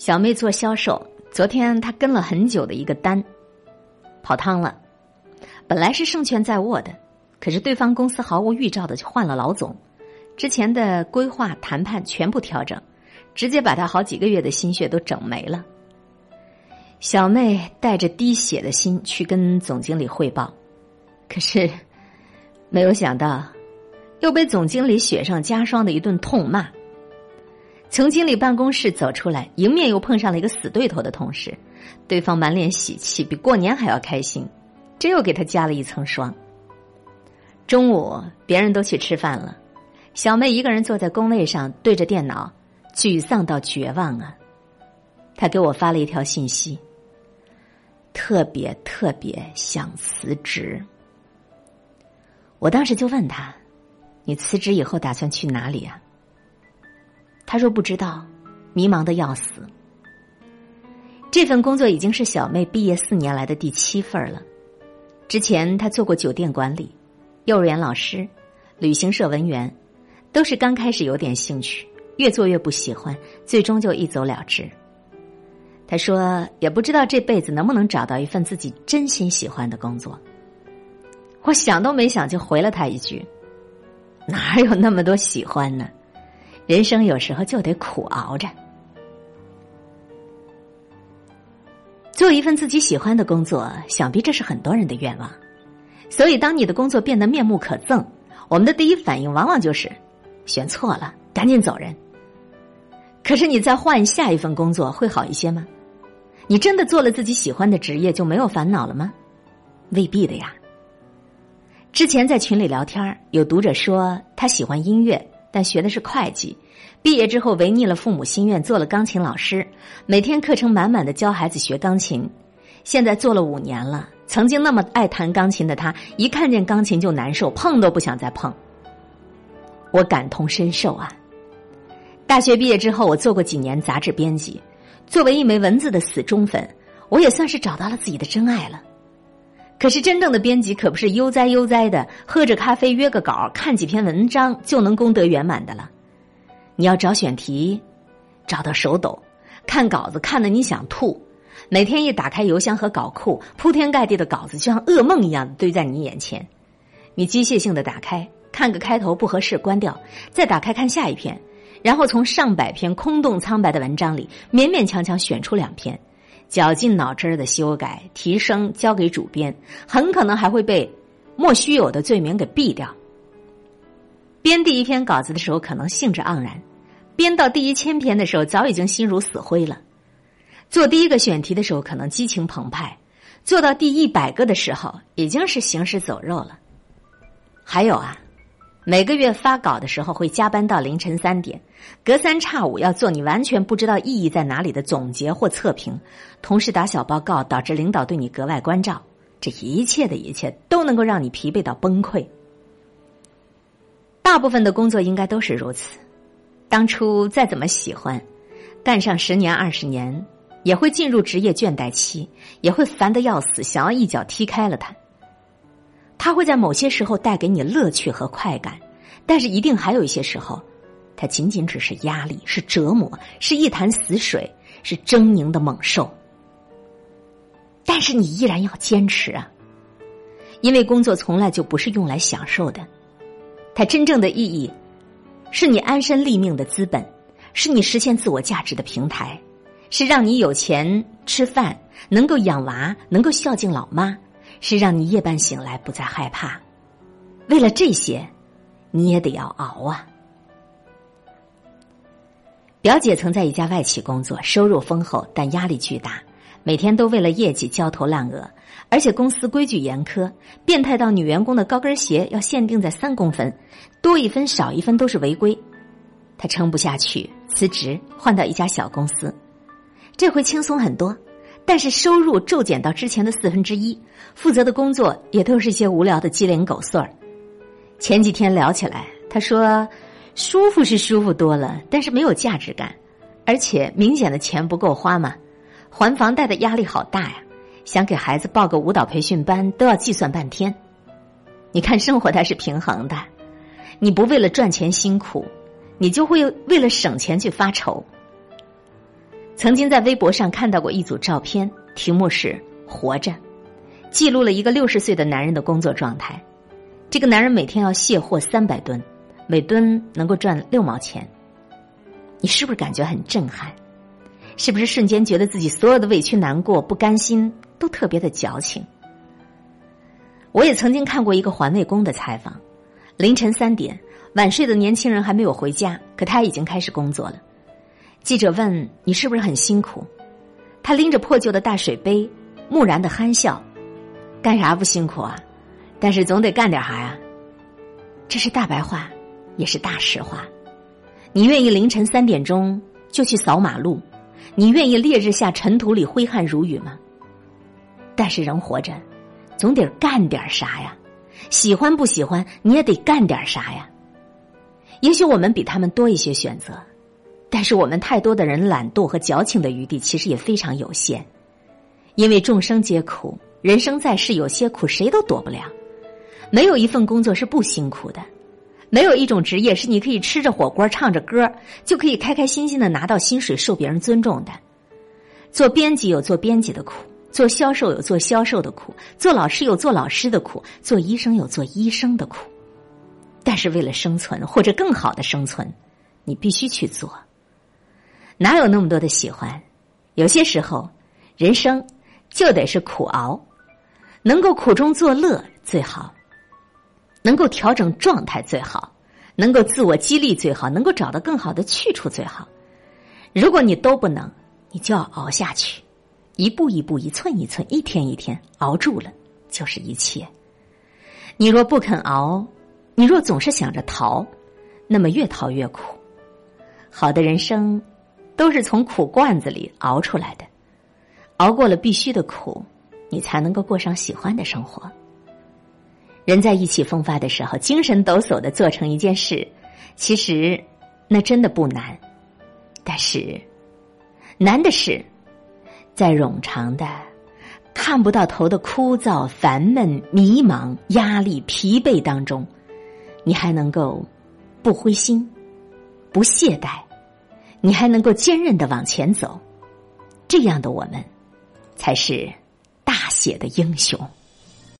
小妹做销售，昨天她跟了很久的一个单，跑汤了。本来是胜券在握的，可是对方公司毫无预兆的就换了老总，之前的规划谈判全部调整，直接把她好几个月的心血都整没了。小妹带着滴血的心去跟总经理汇报，可是没有想到，又被总经理雪上加霜的一顿痛骂。从经理办公室走出来，迎面又碰上了一个死对头的同事，对方满脸喜气，比过年还要开心。这又给他加了一层霜。中午别人都去吃饭了，小妹一个人坐在工位上对着电脑，沮丧到绝望啊！他给我发了一条信息，特别特别想辞职。我当时就问他：“你辞职以后打算去哪里啊？”他说不知道，迷茫的要死。这份工作已经是小妹毕业四年来的第七份了。之前她做过酒店管理、幼儿园老师、旅行社文员，都是刚开始有点兴趣，越做越不喜欢，最终就一走了之。他说也不知道这辈子能不能找到一份自己真心喜欢的工作。我想都没想就回了他一句：“哪有那么多喜欢呢？人生有时候就得苦熬着。”做一份自己喜欢的工作，想必这是很多人的愿望。所以，当你的工作变得面目可憎，我们的第一反应往往就是选错了，赶紧走人。可是，你再换下一份工作会好一些吗？你真的做了自己喜欢的职业就没有烦恼了吗？未必的呀。之前在群里聊天，有读者说他喜欢音乐，但学的是会计。毕业之后违逆了父母心愿，做了钢琴老师，每天课程满满的教孩子学钢琴。现在做了五年了，曾经那么爱弹钢琴的他，一看见钢琴就难受，碰都不想再碰。我感同身受啊！大学毕业之后，我做过几年杂志编辑，作为一枚文字的死忠粉，我也算是找到了自己的真爱了。可是真正的编辑可不是悠哉悠哉的喝着咖啡约个稿，看几篇文章就能功德圆满的了。你要找选题，找到手抖，看稿子看得你想吐，每天一打开邮箱和稿库，铺天盖地的稿子就像噩梦一样堆在你眼前，你机械性的打开，看个开头不合适关掉，再打开看下一篇，然后从上百篇空洞苍白的文章里勉勉强强选出两篇，绞尽脑汁的修改提升，交给主编，很可能还会被莫须有的罪名给毙掉。编第一篇稿子的时候，可能兴致盎然。编到第一千篇的时候，早已经心如死灰了；做第一个选题的时候，可能激情澎湃；做到第一百个的时候，已经是行尸走肉了。还有啊，每个月发稿的时候会加班到凌晨三点，隔三差五要做你完全不知道意义在哪里的总结或测评，同事打小报告，导致领导对你格外关照。这一切的一切，都能够让你疲惫到崩溃。大部分的工作应该都是如此。当初再怎么喜欢，干上十年二十年，也会进入职业倦怠期，也会烦得要死，想要一脚踢开了它。它会在某些时候带给你乐趣和快感，但是一定还有一些时候，它仅仅只是压力，是折磨，是一潭死水，是狰狞的猛兽。但是你依然要坚持啊，因为工作从来就不是用来享受的，它真正的意义。是你安身立命的资本，是你实现自我价值的平台，是让你有钱吃饭，能够养娃，能够孝敬老妈，是让你夜半醒来不再害怕。为了这些，你也得要熬啊。表姐曾在一家外企工作，收入丰厚，但压力巨大，每天都为了业绩焦头烂额，而且公司规矩严苛，变态到女员工的高跟鞋要限定在三公分。多一分少一分都是违规，他撑不下去，辞职换到一家小公司，这回轻松很多，但是收入骤减到之前的四分之一，负责的工作也都是一些无聊的鸡零狗碎儿。前几天聊起来，他说舒服是舒服多了，但是没有价值感，而且明显的钱不够花嘛，还房贷的压力好大呀，想给孩子报个舞蹈培训班都要计算半天。你看生活它是平衡的。你不为了赚钱辛苦，你就会为了省钱去发愁。曾经在微博上看到过一组照片，题目是“活着”，记录了一个六十岁的男人的工作状态。这个男人每天要卸货三百吨，每吨能够赚六毛钱。你是不是感觉很震撼？是不是瞬间觉得自己所有的委屈、难过、不甘心都特别的矫情？我也曾经看过一个环卫工的采访，凌晨三点，晚睡的年轻人还没有回家，可他已经开始工作了。记者问：“你是不是很辛苦？”他拎着破旧的大水杯，木然的憨笑：“干啥不辛苦啊？但是总得干点啥呀。”这是大白话，也是大实话。你愿意凌晨三点钟就去扫马路？你愿意烈日下尘土里挥汗如雨吗？但是人活着，总得干点啥呀？喜欢不喜欢，你也得干点啥呀？也许我们比他们多一些选择。但是我们太多的人懒惰和矫情的余地其实也非常有限，因为众生皆苦，人生在世有些苦谁都躲不了，没有一份工作是不辛苦的，没有一种职业是你可以吃着火锅唱着歌就可以开开心心的拿到薪水受别人尊重的。做编辑有做编辑的苦，做销售有做销售的苦，做老师有做老师的苦，做医生有做医生的苦。但是为了生存或者更好的生存，你必须去做。哪有那么多的喜欢？有些时候，人生就得是苦熬，能够苦中作乐最好，能够调整状态最好，能够自我激励最好，能够找到更好的去处最好。如果你都不能，你就要熬下去，一步一步，一寸一寸，一天一天，熬住了就是一切。你若不肯熬，你若总是想着逃，那么越逃越苦。好的人生。都是从苦罐子里熬出来的，熬过了必须的苦，你才能够过上喜欢的生活。人在意气风发的时候，精神抖擞的做成一件事，其实那真的不难。但是难的是，在冗长的、看不到头的枯燥、烦闷、迷茫、压力、疲惫当中，你还能够不灰心、不懈怠。你还能够坚韧的往前走，这样的我们，才是大写的英雄。